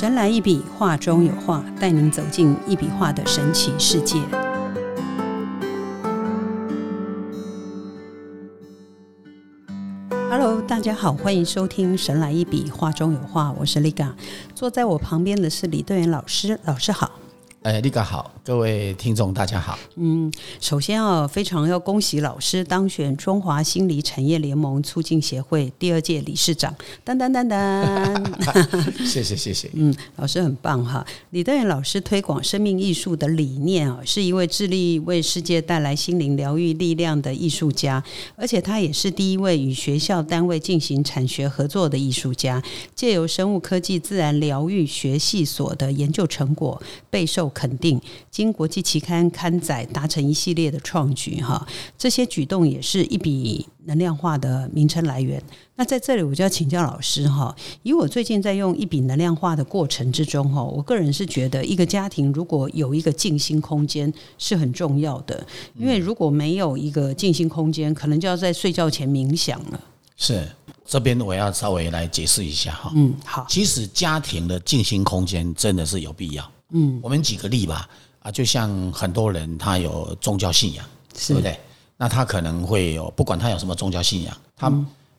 神来一笔，画中有画，带您走进一笔画的神奇世界。Hello，大家好，欢迎收听《神来一笔，画中有画》，我是 Liga，坐在我旁边的是李队员老师，老师好。哎，立哥好，各位听众大家好。嗯，首先啊，非常要恭喜老师当选中华心理产业联盟促进协会第二届理事长。噔噔噔噔，谢 谢谢谢。嗯，老师很棒哈。李德远老师推广生命艺术的理念啊，是一位致力为世界带来心灵疗愈力量的艺术家，而且他也是第一位与学校单位进行产学合作的艺术家，借由生物科技自然疗愈学系所的研究成果备受。肯定经国际期刊刊载，达成一系列的创举哈，这些举动也是一笔能量化的名称来源。那在这里我就要请教老师哈，以我最近在用一笔能量化的过程之中哈，我个人是觉得一个家庭如果有一个静心空间是很重要的，因为如果没有一个静心空间，可能就要在睡觉前冥想了。是这边我要稍微来解释一下哈，嗯，好，其实家庭的静心空间真的是有必要。嗯，我们举个例吧，啊，就像很多人他有宗教信仰，对不对？那他可能会有，不管他有什么宗教信仰，他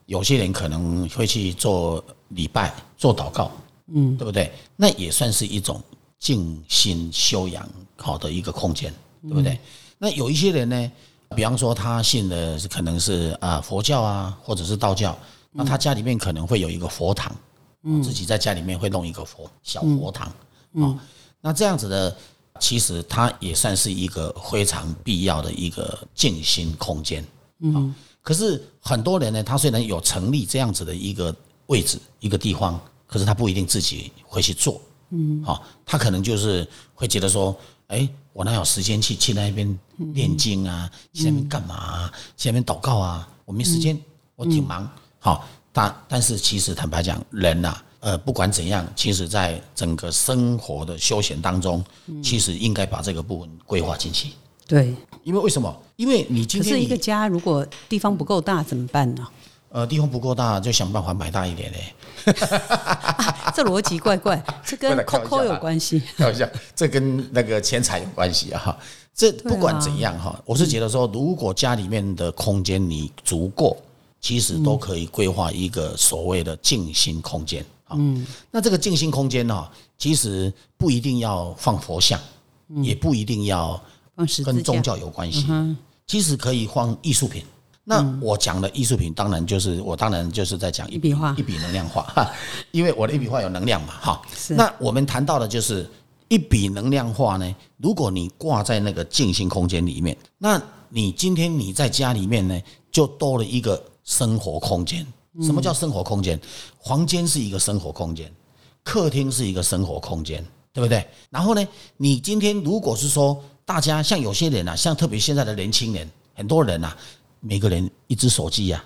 有些人可能会去做礼拜、做祷告，嗯，对不对？那也算是一种静心修养好的一个空间，对不对？那有一些人呢，比方说他信的是可能是啊佛教啊，或者是道教，那他家里面可能会有一个佛堂，嗯，自己在家里面会弄一个佛小佛堂，嗯。那这样子的，其实它也算是一个非常必要的一个静心空间。嗯，可是很多人呢，他虽然有成立这样子的一个位置、一个地方，可是他不一定自己会去做。嗯，好，他可能就是会觉得说，哎，我哪有时间去去那边念经啊？去那边干嘛？去那边祷告啊？我没时间，我挺忙。好，但但是其实坦白讲，人呐。呃，不管怎样，其实在整个生活的休闲当中，其实应该把这个部分规划进去。对，因为为什么？因为你今天是一个家，如果地方不够大怎么办呢？呃，地方不够大，就想办法买大一点嘞。这逻辑怪怪，这跟 COCO 有关系。开玩笑，这跟那个钱财有关系啊！哈，这不管怎样哈，我是觉得说，如果家里面的空间你足够，其实都可以规划一个所谓的静心空间。嗯，那这个静心空间呢，其实不一定要放佛像，也不一定要跟宗教有关系，其实可以放艺术品。那我讲的艺术品，当然就是我当然就是在讲一笔画，一笔能量画，因为我的一笔画有能量嘛，哈。那我们谈到的就是一笔能量画呢，如果你挂在那个静心空间里面，那你今天你在家里面呢，就多了一个生活空间。什么叫生活空间？房间是一个生活空间，客厅是一个生活空间，对不对？然后呢，你今天如果是说大家像有些人啊，像特别现在的年轻人，很多人啊，每个人一只手机呀，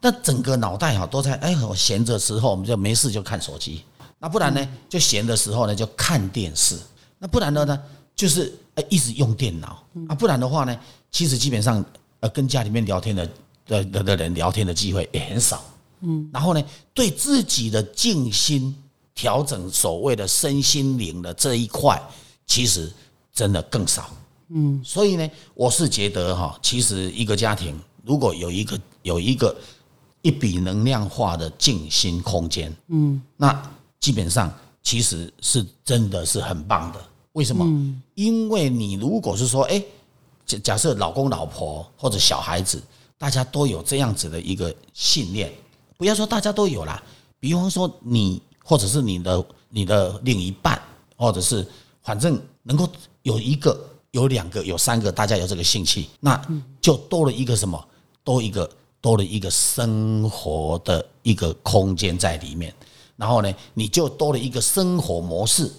那整个脑袋哈都在哎，我闲着时候我们就没事就看手机，那不然呢，就闲的时候呢就看电视，那不然的呢就是哎一直用电脑啊，不然的话呢，其实基本上呃跟家里面聊天的。的的的人聊天的机会也很少，嗯，然后呢，对自己的静心调整，所谓的身心灵的这一块，其实真的更少，嗯，所以呢，我是觉得哈，其实一个家庭如果有一个有一个一笔能量化的静心空间，嗯，那基本上其实是真的是很棒的。为什么？因为你如果是说，哎，假假设老公老婆或者小孩子。大家都有这样子的一个信念，不要说大家都有啦，比方说你或者是你的你的另一半，或者是反正能够有一个、有两个、有三个，大家有这个兴趣，那就多了一个什么？多一个多了一个生活的一个空间在里面，然后呢，你就多了一个生活模式。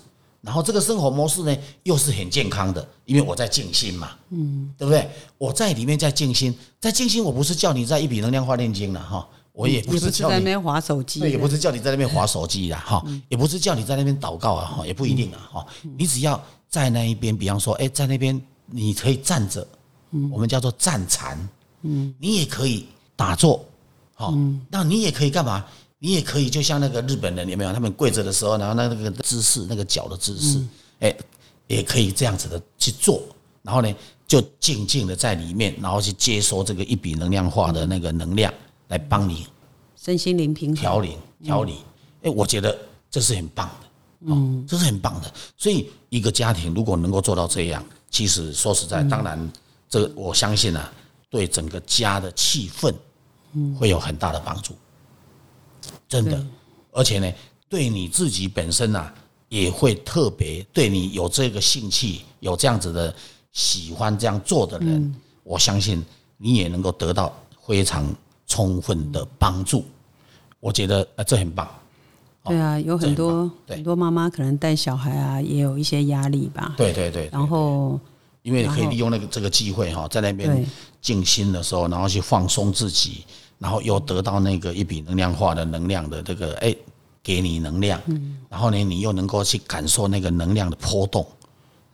然后这个生活模式呢，又是很健康的，因为我在静心嘛，嗯，对不对？我在里面在静心，在静心，我不是叫你在一笔能量化炼金了哈，我也不是叫你在那边划手机，也不是叫你在那边划手机啦哈，也不是叫你在那边祷告啊哈，也不一定啊哈，你只要在那一边，比方说，哎，在那边你可以站着，嗯，我们叫做站禅，嗯，你也可以打坐，好，那你也可以干嘛？你也可以就像那个日本人有没有？他们跪着的时候，然后那那个姿势，那个脚的姿势，哎，也可以这样子的去做。然后呢，就静静的在里面，然后去接收这个一笔能量化的那个能量，来帮你身心灵平衡调理调理。哎，我觉得这是很棒的。嗯，这是很棒的。所以一个家庭如果能够做到这样，其实说实在，当然，这个我相信啊，对整个家的气氛，会有很大的帮助。真的，而且呢，对你自己本身啊，也会特别对你有这个兴趣，有这样子的喜欢这样做的人，我相信你也能够得到非常充分的帮助。我觉得呃，这很棒。对啊，有很多很多妈妈可能带小孩啊，也有一些压力吧。对对对。然后，因为你可以利用那个这个机会哈，在那边静心的时候，然后去放松自己，然后又得到那个一笔能量化的能量的这个哎，给你能量。嗯。然后呢，你又能够去感受那个能量的波动，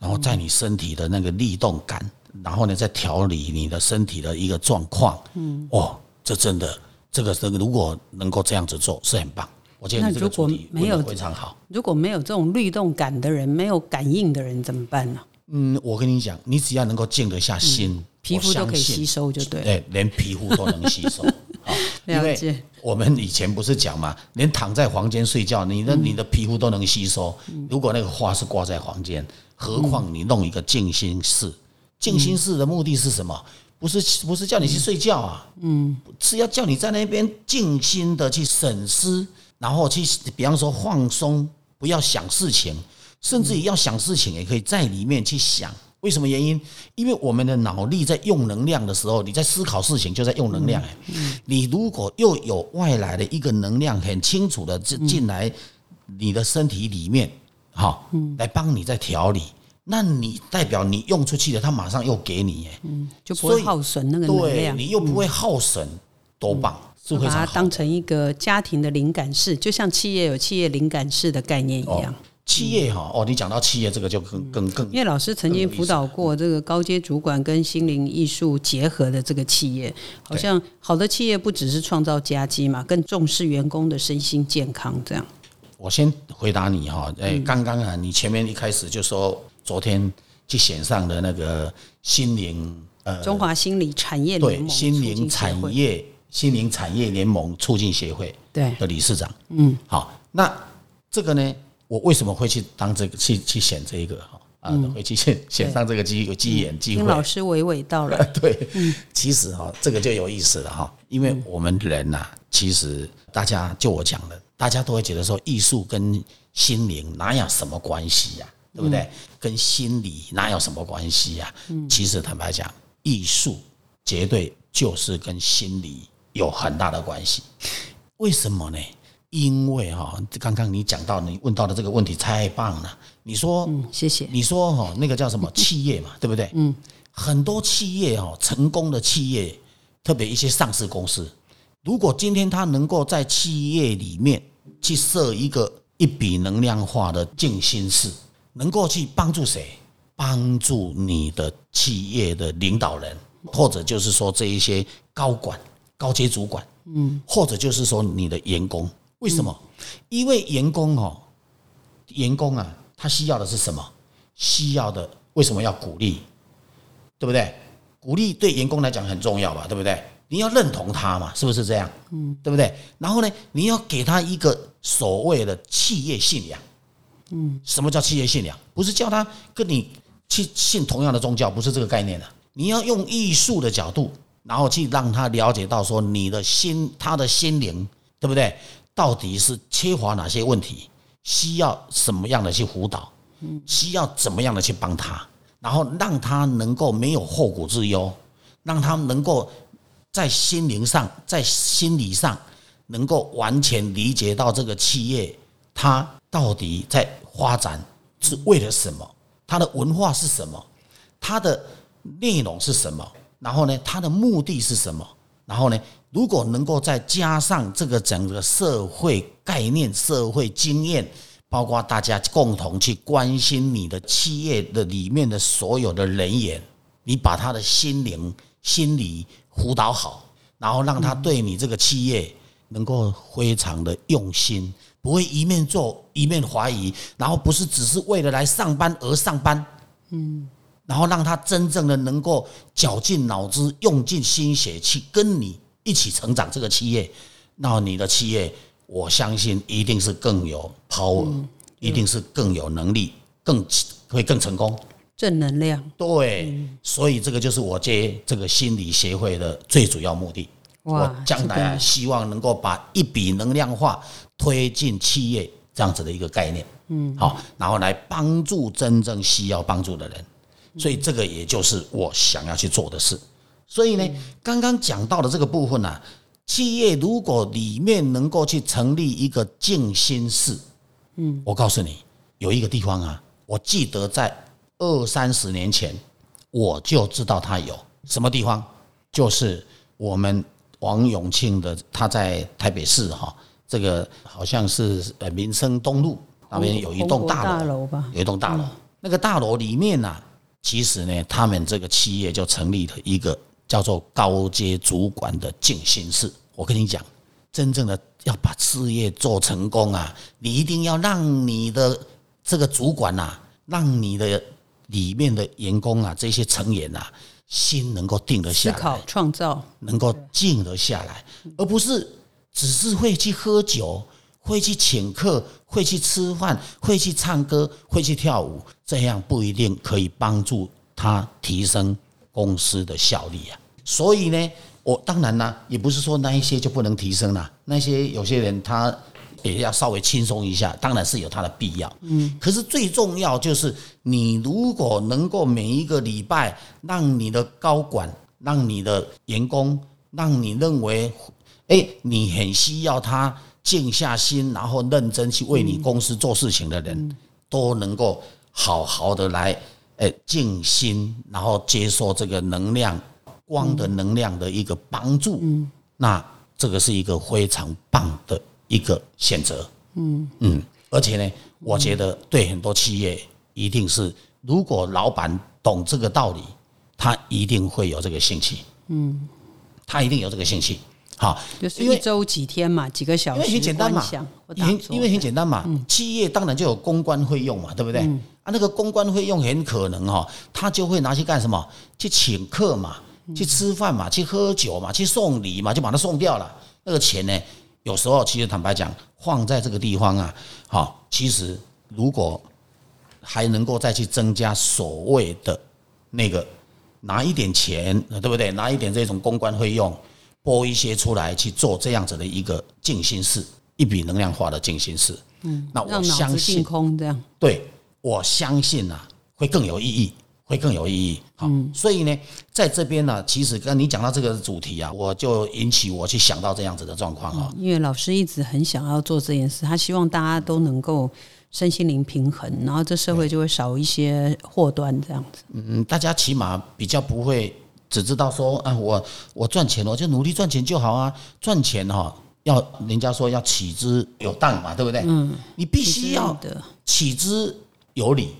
然后在你身体的那个律动感，然后呢，再调理你的身体的一个状况。嗯。哦，这真的，这个这个，如果能够这样子做，是很棒。我觉得如果没有非常好，如果没有这种律动感的人，没有感应的人怎么办呢？嗯，我跟你讲，你只要能够静得下心，皮肤都可以吸收，就对。对，连皮肤都能吸收。好，因为我们以前不是讲嘛，连躺在房间睡觉，你的你的皮肤都能吸收。如果那个花是挂在房间，何况你弄一个静心室？静心室的目的是什么？不是不是叫你去睡觉啊？嗯，是要叫你在那边静心的去审思。然后去，比方说放松，不要想事情，甚至于要想事情，也可以在里面去想。为什么原因？因为我们的脑力在用能量的时候，你在思考事情就在用能量。你如果又有外来的一个能量，很清楚的进进来你的身体里面，哈，来帮你在调理，那你代表你用出去的，他马上又给你，嗯，就不会耗损那个能量，你又不会耗损，多棒！把它当成一个家庭的灵感室，就像企业有企业灵感室的概念一样。企业哈哦，你讲到企业这个就更更更，因为老师曾经辅导过这个高阶主管跟心灵艺术结合的这个企业，好像好的企业不只是创造佳绩嘛，更重视员工的身心健康。这样，我先回答你哈，哎，刚刚啊，你前面一开始就说昨天去选上的那个心灵呃中华心理产业联盟心灵产业。心灵产业联盟促进协会对。的理事长，嗯，好，那这个呢，我为什么会去当这个去去选这一个哈啊，会去选选上这个机有机缘机会？老师娓娓道来，对，其实哈，这个就有意思了哈，因为我们人呐，其实大家就我讲的，大家都会觉得说，艺术跟心灵哪有什么关系呀？对不对？跟心理哪有什么关系呀？嗯，其实坦白讲，艺术绝对就是跟心理。有很大的关系，为什么呢？因为哈，刚刚你讲到你问到的这个问题太棒了。你说，嗯，谢谢。你说哈，那个叫什么 企业嘛，对不对？嗯，很多企业哈，成功的企业，特别一些上市公司，如果今天他能够在企业里面去设一个一笔能量化的静心室，能够去帮助谁？帮助你的企业的领导人，或者就是说这一些高管。高阶主管，嗯，或者就是说你的员工，为什么？因为员工哦，员工啊，他需要的是什么？需要的为什么要鼓励？对不对？鼓励对员工来讲很重要吧？对不对？你要认同他嘛？是不是这样？嗯，对不对？然后呢，你要给他一个所谓的企业信仰。嗯，什么叫企业信仰？不是叫他跟你去信同样的宗教，不是这个概念的。你要用艺术的角度。然后去让他了解到说你的心，他的心灵，对不对？到底是缺乏哪些问题，需要什么样的去辅导？需要怎么样的去帮他？然后让他能够没有后顾之忧，让他能够在心灵上，在心理上能够完全理解到这个企业，它到底在发展是为了什么？它的文化是什么？它的内容是什么？然后呢，它的目的是什么？然后呢，如果能够再加上这个整个社会概念、社会经验，包括大家共同去关心你的企业的里面的所有的人员，你把他的心灵、心理辅导好，然后让他对你这个企业能够非常的用心，不会一面做一面怀疑，然后不是只是为了来上班而上班，嗯，然后让他真正的能够绞尽脑汁、用尽心血去跟你一起成长这个企业，那你的企业，我相信一定是更有 power，一定是更有能力，更会更成功。正能量，对，所以这个就是我接这个心理协会的最主要目的。我将来啊，希望能够把一笔能量化推进企业这样子的一个概念，嗯，好，然后来帮助真正需要帮助的人。所以这个也就是我想要去做的事。所以呢，刚刚讲到的这个部分呢，企业如果里面能够去成立一个静心室，嗯，我告诉你，有一个地方啊，我记得在。二三十年前，我就知道它有什么地方，就是我们王永庆的，他在台北市哈，这个好像是呃民生东路那边有一栋大楼。吧，有一栋大楼，那个大楼里面呢，其实呢，他们这个企业就成立了一个叫做高阶主管的静心室。我跟你讲，真正的要把事业做成功啊，你一定要让你的这个主管呐，让你的。里面的员工啊，这些成员啊，心能够定得下来，思考创造，能够静得下来，而不是只是会去喝酒，会去请客，会去吃饭，会去唱歌，会去跳舞，这样不一定可以帮助他提升公司的效率啊。所以呢，我当然呢，也不是说那一些就不能提升了，那些有些人他。也要稍微轻松一下，当然是有它的必要。嗯，可是最重要就是，你如果能够每一个礼拜让你的高管、让你的员工、让你认为，哎，你很需要他静下心，然后认真去为你公司做事情的人，都能够好好的来，哎，静心，然后接受这个能量光的能量的一个帮助。嗯，那这个是一个非常棒的。一个选择，嗯嗯，而且呢，我觉得对很多企业一定是，如果老板懂这个道理，他一定会有这个兴趣，嗯，他一定有这个兴趣，好，就是一周几天嘛，几个小时，因为很简单嘛，因因为很简单嘛，企业当然就有公关费用嘛，对不对？啊，那个公关费用很可能哈，他就会拿去干什么？去请客嘛，去吃饭嘛，去喝酒嘛，去送礼嘛，就把它送掉了，那个钱呢？有时候，其实坦白讲，放在这个地方啊，好，其实如果还能够再去增加所谓的那个拿一点钱，对不对？拿一点这种公关费用，拨一些出来去做这样子的一个静心事，一笔能量化的静心事。嗯，那我相信空这样，对我相信啊，会更有意义。会更有意义，好，所以呢，在这边呢，其实跟你讲到这个主题啊，我就引起我去想到这样子的状况啊。因为老师一直很想要做这件事，他希望大家都能够身心灵平衡，然后这社会就会少一些祸端这样子。嗯，大家起码比较不会只知道说啊，我我赚钱，我就努力赚钱就好啊。赚钱哈，要人家说要起之有道嘛，对不对？嗯，你必须要起之有理。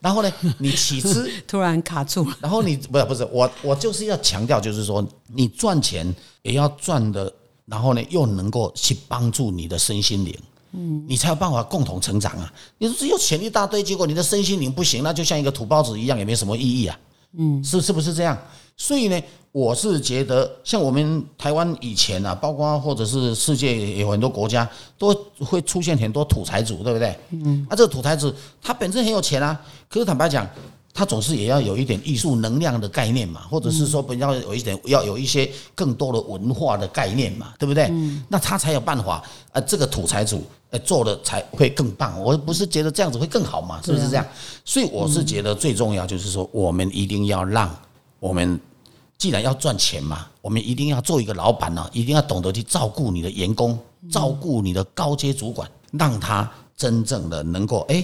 然后呢，你起之 突然卡住，然后你不是不是我我就是要强调，就是说你赚钱也要赚的，然后呢又能够去帮助你的身心灵，嗯，你才有办法共同成长啊。你说只有钱一大堆，结果你的身心灵不行，那就像一个土包子一样，也没什么意义啊。嗯，是是不是这样？所以呢，我是觉得像我们台湾以前啊，包括或者是世界有很多国家都会出现很多土财主，对不对？嗯，啊，这个土财主他本身很有钱啊，可是坦白讲，他总是也要有一点艺术能量的概念嘛，或者是说不要有一点要有一些更多的文化的概念嘛，对不对？嗯，那他才有办法，呃，这个土财主呃做的才会更棒。我不是觉得这样子会更好嘛，是不是这样？所以我是觉得最重要就是说，我们一定要让。我们既然要赚钱嘛，我们一定要做一个老板呢，一定要懂得去照顾你的员工，照顾你的高阶主管，让他真正的能够哎，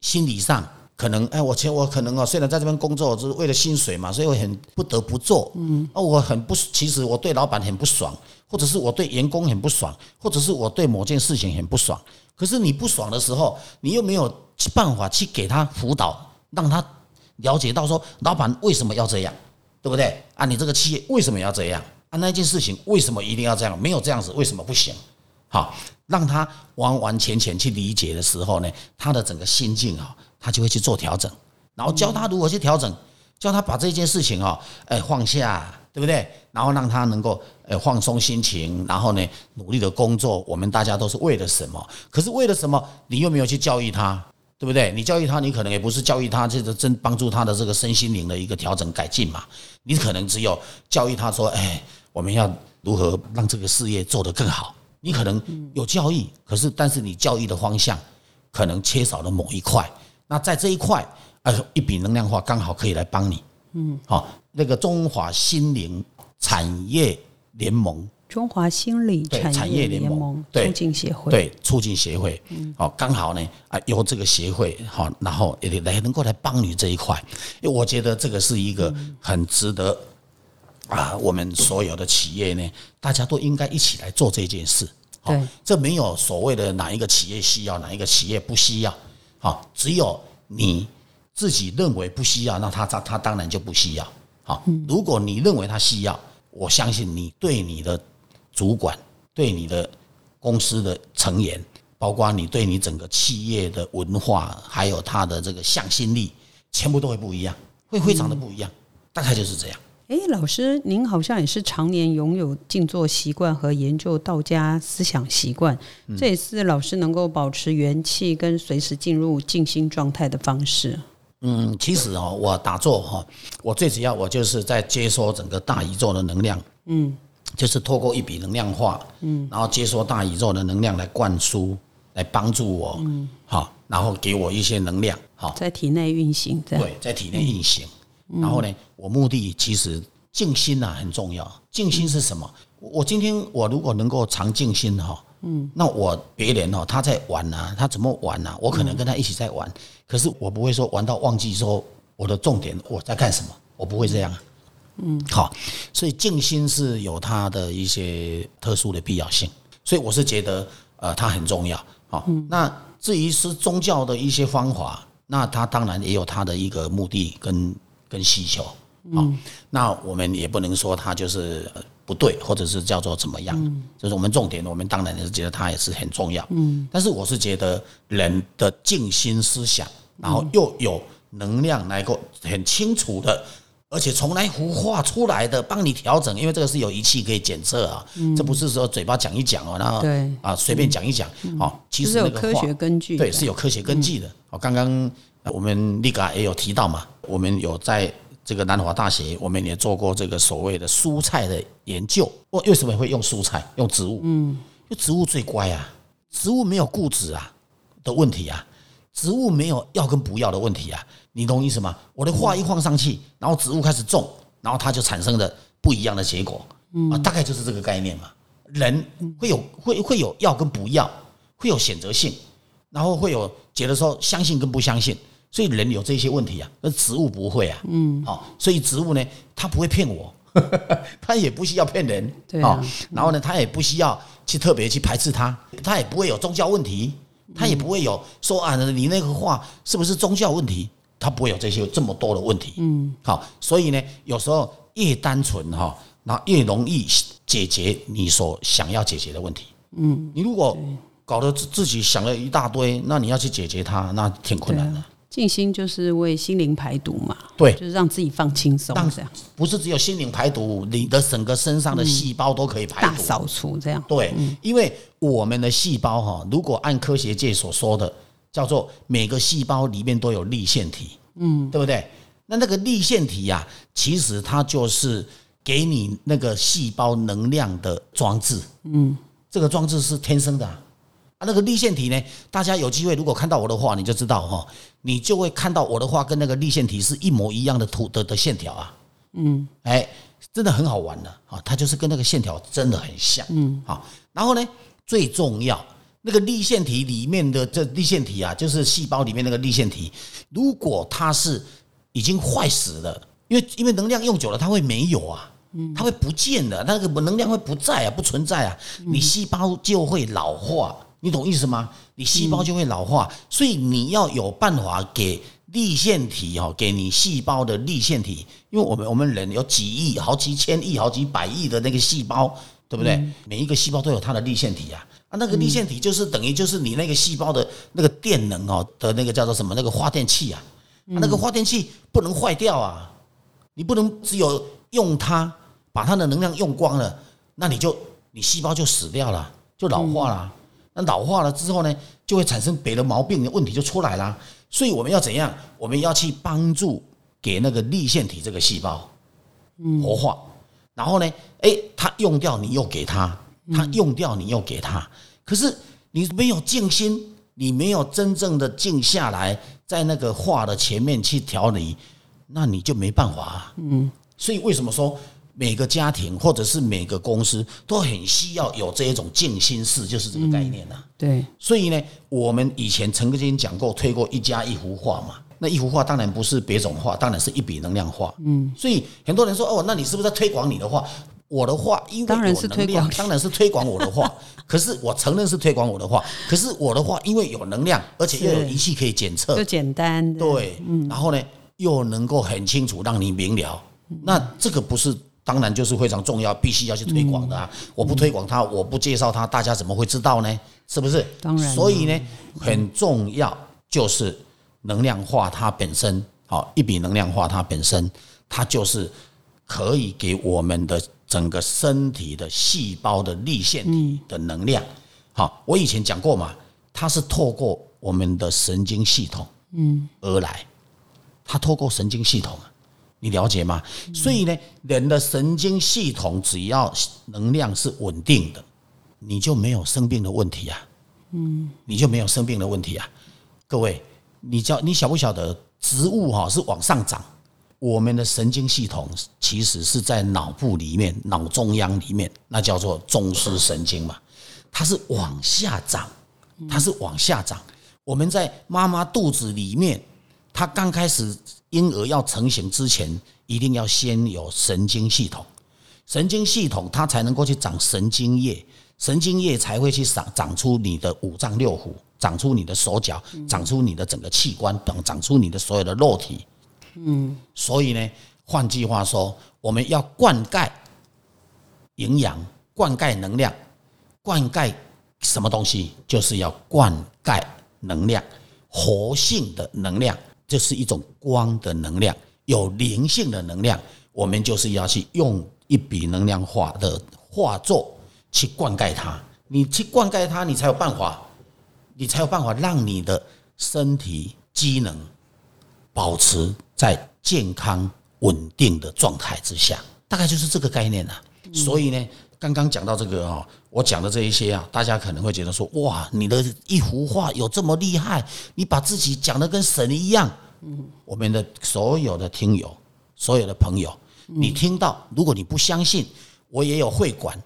心理上可能哎，我前我可能哦，虽然在这边工作就是为了薪水嘛，所以我很不得不做，嗯，啊，我很不，其实我对老板很不爽，或者是我对员工很不爽，或者是我对某件事情很不爽。可是你不爽的时候，你又没有办法去给他辅导，让他了解到说老板为什么要这样。对不对啊？你这个企业为什么要这样？啊，那件事情为什么一定要这样？没有这样子为什么不行？好，让他完完全全去理解的时候呢，他的整个心境啊，他就会去做调整，然后教他如何去调整，教他把这件事情啊，哎放下，对不对？然后让他能够呃放松心情，然后呢努力的工作。我们大家都是为了什么？可是为了什么？你又没有去教育他，对不对？你教育他，你可能也不是教育他，这个真帮助他的这个身心灵的一个调整改进嘛。你可能只有教育他说，哎，我们要如何让这个事业做得更好。你可能有教育，可是但是你教育的方向可能缺少了某一块。那在这一块，呃，一笔能量化刚好可以来帮你。嗯，好，那个中华心灵产业联盟，中华心理产业联盟促进协会，对促进协会。嗯，好，刚好呢，啊，由这个协会好，然后也来能够来帮你这一块，因为我觉得这个是一个很值得。啊，我们所有的企业呢，大家都应该一起来做这件事。对，这没有所谓的哪一个企业需要，哪一个企业不需要。好，只有你自己认为不需要，那他他他当然就不需要。好，如果你认为他需要，我相信你对你的主管、对你的公司的成员，包括你对你整个企业的文化，还有他的这个向心力，全部都会不一样，会非常的不一样。大概就是这样。哎，老师，您好像也是常年拥有静坐习惯和研究道家思想习惯，这也是老师能够保持元气跟随时进入静心状态的方式。嗯，其实哦，我打坐哈，我最主要我就是在接收整个大宇宙的能量，嗯，就是透过一笔能量化，嗯，然后接收大宇宙的能量来灌输，来帮助我，嗯，好，然后给我一些能量，好，在体内运行，对，在体内运行。然后呢，我目的其实静心呐很重要。静心是什么？我今天我如果能够常静心哈，嗯，那我别人哦他在玩呐，他怎么玩呐？我可能跟他一起在玩，可是我不会说玩到忘记说我的重点我在干什么，我不会这样。嗯，好，所以静心是有它的一些特殊的必要性，所以我是觉得呃它很重要。好，那至于是宗教的一些方法，那它当然也有它的一个目的跟。跟需求，好，那我们也不能说它就是不对，或者是叫做怎么样，就是我们重点，我们当然是觉得它也是很重要，嗯，但是我是觉得人的静心思想，然后又有能量来够很清楚的，而且从来孵化出来的帮你调整，因为这个是有仪器可以检测啊，这不是说嘴巴讲一讲哦，然后对啊随便讲一讲，哦，其实有科学根据，对，是有科学根据的。哦，刚刚我们立嘎也有提到嘛。我们有在这个南华大学，我们也做过这个所谓的蔬菜的研究。我为什么会用蔬菜？用植物？嗯，因为植物最乖啊，植物没有固执啊的问题啊，植物没有要跟不要的问题啊。你懂意思吗？我的话一放上去，然后植物开始种，然后它就产生了不一样的结果。嗯，啊，大概就是这个概念嘛。人会有会会有要跟不要，会有选择性，然后会有觉得说相信跟不相信。所以人有这些问题啊，那植物不会啊，嗯，好，所以植物呢，它不会骗我，它也不需要骗人，对啊，然后呢，它也不需要去特别去排斥它，它也不会有宗教问题，它也不会有说啊，你那个话是不是宗教问题？它不会有这些这么多的问题，嗯，好，所以呢，有时候越单纯哈，那越容易解决你所想要解决的问题，嗯，你如果搞得自自己想了一大堆，那你要去解决它，那挺困难的。静心就是为心灵排毒嘛，对，就是让自己放轻松，这样。不是只有心灵排毒，你的整个身上的细胞都可以排毒、扫除这样。对，因为我们的细胞哈，如果按科学界所说的，叫做每个细胞里面都有立腺体，嗯，对不对？那那个立腺体呀，其实它就是给你那个细胞能量的装置，嗯，这个装置是天生的。啊，那个立腺体呢？大家有机会如果看到我的话，你就知道哈，你就会看到我的话跟那个立腺体是一模一样的图的的线条啊。嗯，哎，真的很好玩的啊，它就是跟那个线条真的很像。嗯，好，然后呢，最重要那个立腺体里面的这立腺体啊，就是细胞里面那个立腺体，如果它是已经坏死了，因为因为能量用久了，它会没有啊，它会不见的，那个能量会不在啊，不存在啊，你细胞就会老化。你懂意思吗？你细胞就会老化，所以你要有办法给立腺体哈，给你细胞的立腺体，因为我们我们人有几亿、好几千亿、好几百亿的那个细胞，对不对？每一个细胞都有它的立腺体啊，啊，那个立腺体就是等于就是你那个细胞的那个电能哦的那个叫做什么？那个发电器啊，那个发电器不能坏掉啊，你不能只有用它把它的能量用光了，那你就你细胞就死掉了，就老化了。那老化了之后呢，就会产生别的毛病的问题就出来了。所以我们要怎样？我们要去帮助给那个立腺体这个细胞活化，然后呢，哎，它用掉你又给它，它用掉你又给它。可是你没有静心，你没有真正的静下来，在那个化的前面去调理，那你就没办法。嗯，所以为什么说？每个家庭或者是每个公司都很需要有这一种静心室，就是这个概念呐。对，所以呢，我们以前曾经讲过，推过一家一幅画嘛。那一幅画当然不是别种画，当然是一笔能量画。嗯，所以很多人说哦，那你是不是在推广你的画？我的画因为当然是推广，当然是推广我的画。可是我承认是推广我的画，可是我的画因为有能量，而且又有仪器可以检测，就简单。对，然后呢，又能够很清楚让你明了。那这个不是。当然就是非常重要，必须要去推广的啊！我不推广它，我不介绍它，大家怎么会知道呢？是不是？当然。所以呢，很重要就是能量化它本身，好一笔能量化它本身，它就是可以给我们的整个身体的细胞的立线体的能量。好，我以前讲过嘛，它是透过我们的神经系统嗯而来，它透过神经系统。你了解吗？所以呢，人的神经系统只要能量是稳定的，你就没有生病的问题啊。嗯，你就没有生病的问题啊。各位，你叫你晓不晓得，植物哈是往上涨，我们的神经系统其实是在脑部里面、脑中央里面，那叫做中枢神经嘛，它是往下长，它是往下长。我们在妈妈肚子里面，它刚开始。婴儿要成型之前，一定要先有神经系统，神经系统它才能够去长神经液，神经液才会去长长出你的五脏六腑，长出你的手脚，长出你的整个器官，等长出你的所有的肉体。嗯，所以呢，换句话说，我们要灌溉营养，灌溉能量，灌溉什么东西？就是要灌溉能量，活性的能量。这是一种光的能量，有灵性的能量，我们就是要去用一笔能量化的画作去灌溉它。你去灌溉它，你才有办法，你才有办法让你的身体机能保持在健康稳定的状态之下。大概就是这个概念啊。所以呢，刚刚讲到这个啊，我讲的这一些啊，大家可能会觉得说，哇，你的一幅画有这么厉害？你把自己讲的跟神一样。嗯，我们的所有的听友，所有的朋友，你听到，如果你不相信，我也有会馆，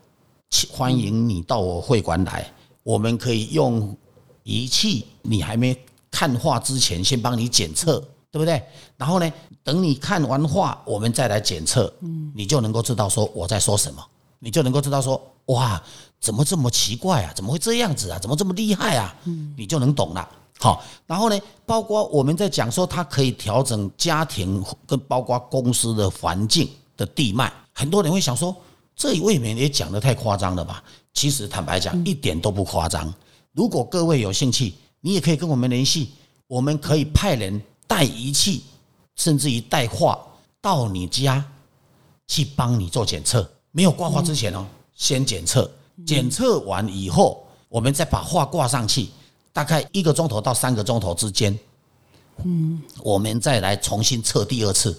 欢迎你到我会馆来，我们可以用仪器，你还没看画之前，先帮你检测，对不对？然后呢，等你看完画，我们再来检测，嗯，你就能够知道说我在说什么，你就能够知道说，哇，怎么这么奇怪啊？怎么会这样子啊？怎么这么厉害啊？嗯，你就能懂了。好，然后呢，包括我们在讲说，它可以调整家庭跟包括公司的环境的地脉。很多人会想说，这未免也讲的太夸张了吧？其实坦白讲，一点都不夸张。如果各位有兴趣，你也可以跟我们联系，我们可以派人带仪器，甚至于带话到你家去帮你做检测。没有挂画之前哦，先检测，检测完以后，我们再把画挂上去。大概一个钟头到三个钟头之间，嗯，我们再来重新测第二次，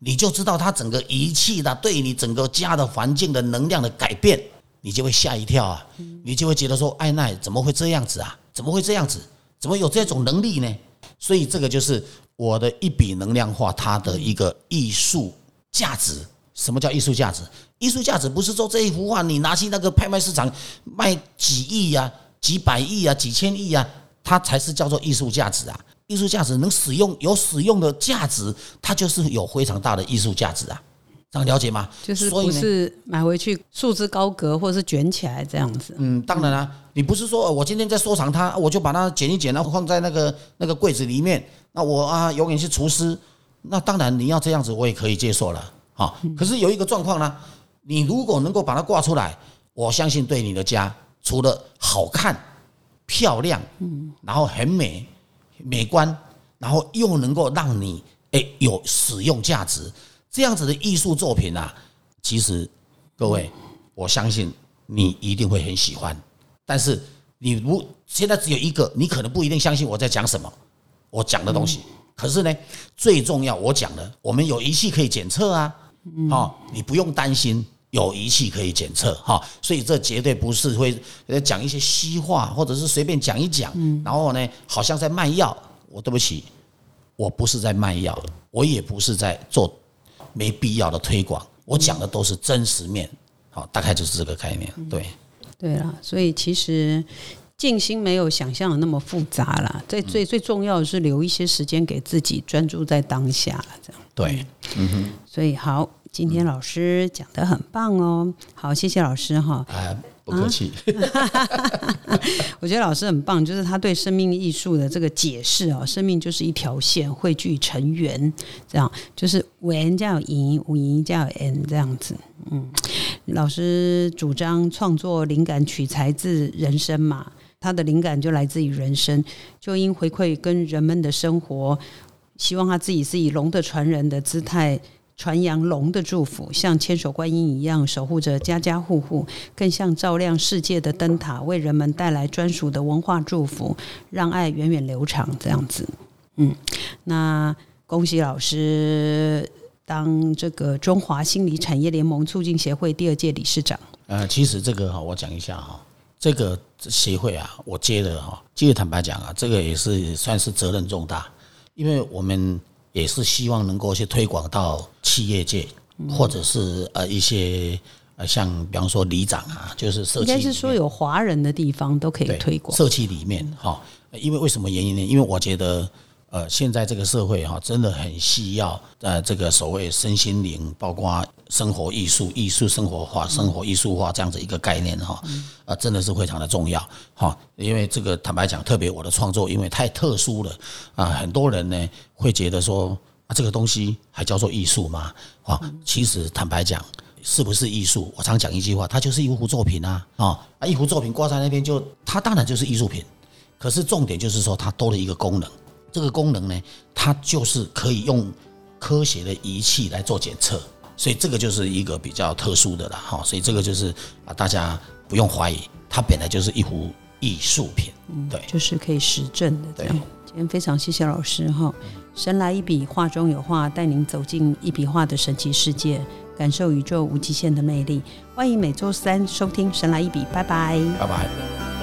你就知道它整个仪器的对你整个家的环境的能量的改变，你就会吓一跳啊，你就会觉得说，艾奈怎么会这样子啊？怎么会这样子？怎么有这种能力呢？所以这个就是我的一笔能量化它的一个艺术价值。什么叫艺术价值？艺术价值不是说这一幅画你拿去那个拍卖市场卖几亿呀？几百亿啊，几千亿啊，它才是叫做艺术价值啊！艺术价值能使用有使用的价值，它就是有非常大的艺术价值啊！这样了解吗？就是所以呢不是买回去束之高阁，或者是卷起来这样子。嗯，当然啦、你不是说呃我今天在收藏它，我就把它剪一剪，然后放在那个那个柜子里面。那我啊，永远是厨师，那当然你要这样子，我也可以接受了。好，可是有一个状况呢，你如果能够把它挂出来，我相信对你的家除了好看、漂亮，嗯，然后很美、美观，然后又能够让你诶有使用价值，这样子的艺术作品啊，其实各位，我相信你一定会很喜欢。但是你如现在只有一个，你可能不一定相信我在讲什么，我讲的东西。可是呢，最重要，我讲的，我们有仪器可以检测啊，好、你不用担心。有仪器可以检测哈，所以这绝对不是会呃讲一些虚话，或者是随便讲一讲，然后呢，好像在卖药。我对不起，我不是在卖药，我也不是在做没必要的推广，我讲的都是真实面，好，大概就是这个概念。对，对了，所以其实静心没有想象的那么复杂啦。最最最重要的是留一些时间给自己，专注在当下啦这样。对，嗯哼所以好，今天老师讲的很棒哦。好，谢谢老师哈。啊，不客气。我觉得老师很棒，就是他对生命艺术的这个解释哦，生命就是一条线汇聚成圆，这样就是圆加有赢，五赢加有 n 这样子。嗯，老师主张创作灵感取材自人生嘛，他的灵感就来自于人生，就因回馈跟人们的生活，希望他自己是以龙的传人的姿态。传扬龙的祝福，像千手观音一样守护着家家户户，更像照亮世界的灯塔，为人们带来专属的文化祝福，让爱源远流长。这样子，嗯，那恭喜老师当这个中华心理产业联盟促进协会第二届理事长。呃，其实这个哈，我讲一下哈，这个协会啊，我接的哈，其实坦白讲啊，这个也是算是责任重大，因为我们也是希望能够去推广到企业界，或者是呃一些呃像比方说里长啊，就是社应该是说有华人的地方都可以推广。社区里面哈，因为为什么原因呢？因为我觉得呃，现在这个社会哈，真的很需要呃这个所谓身心灵，包括生活艺术、艺术生活化、生活艺术化这样子一个概念哈，啊，真的是非常的重要哈。因为这个坦白讲，特别我的创作因为太特殊了啊，很多人呢会觉得说啊，这个东西还叫做艺术吗？啊，其实坦白讲。是不是艺术？我常讲一句话，它就是一幅作品啊！啊，啊，一幅作品挂在那边就，它当然就是艺术品。可是重点就是说，它多了一个功能。这个功能呢，它就是可以用科学的仪器来做检测，所以这个就是一个比较特殊的了哈。所以这个就是啊，大家不用怀疑，它本来就是一幅艺术品。对，就是可以实证的这样。今天非常谢谢老师哈，神来一笔，画中有画，带您走进一笔画的神奇世界，感受宇宙无极限的魅力。欢迎每周三收听《神来一笔》，拜拜。拜拜。